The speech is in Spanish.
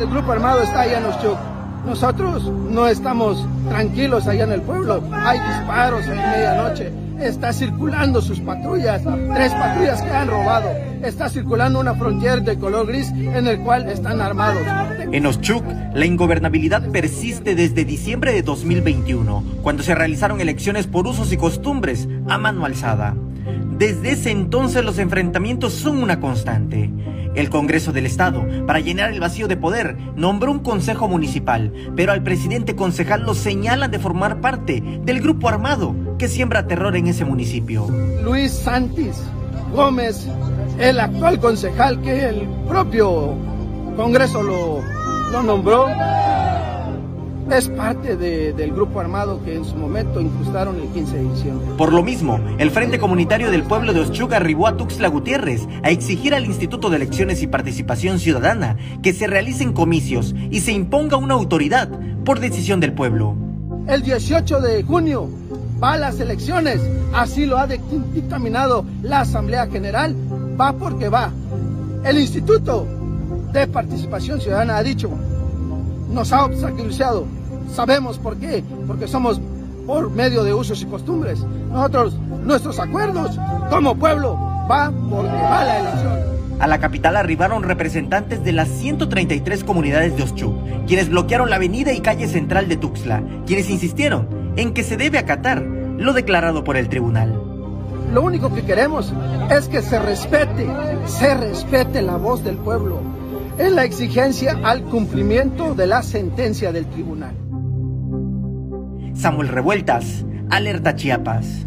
el grupo armado está allá en Oshchuk. Nosotros no estamos tranquilos allá en el pueblo. Hay disparos en medianoche. Está circulando sus patrullas, tres patrullas que han robado. Está circulando una frontera de color gris en el cual están armados. En Oshchuk, la ingobernabilidad persiste desde diciembre de 2021, cuando se realizaron elecciones por usos y costumbres a mano alzada. Desde ese entonces los enfrentamientos son una constante. El Congreso del Estado, para llenar el vacío de poder, nombró un consejo municipal, pero al presidente concejal lo señalan de formar parte del grupo armado que siembra terror en ese municipio. Luis Santis Gómez, el actual concejal que el propio Congreso lo, lo nombró, es parte del grupo armado que en su momento incrustaron el 15 de diciembre. Por lo mismo, el Frente Comunitario del Pueblo de Oshchuk arribó a Tuxtla Gutiérrez a exigir al Instituto de Elecciones y Participación Ciudadana que se realicen comicios y se imponga una autoridad por decisión del pueblo. El 18 de junio va a las elecciones, así lo ha dictaminado la Asamblea General, va porque va. El Instituto de Participación Ciudadana ha dicho, nos ha obstaculizado. Sabemos por qué, porque somos por medio de usos y costumbres. Nosotros, nuestros acuerdos como pueblo, va porque va la elección. A la capital arribaron representantes de las 133 comunidades de Oshchuk, quienes bloquearon la avenida y calle central de Tuxtla, quienes insistieron en que se debe acatar lo declarado por el tribunal. Lo único que queremos es que se respete, se respete la voz del pueblo en la exigencia al cumplimiento de la sentencia del tribunal. Samuel Revueltas, Alerta Chiapas.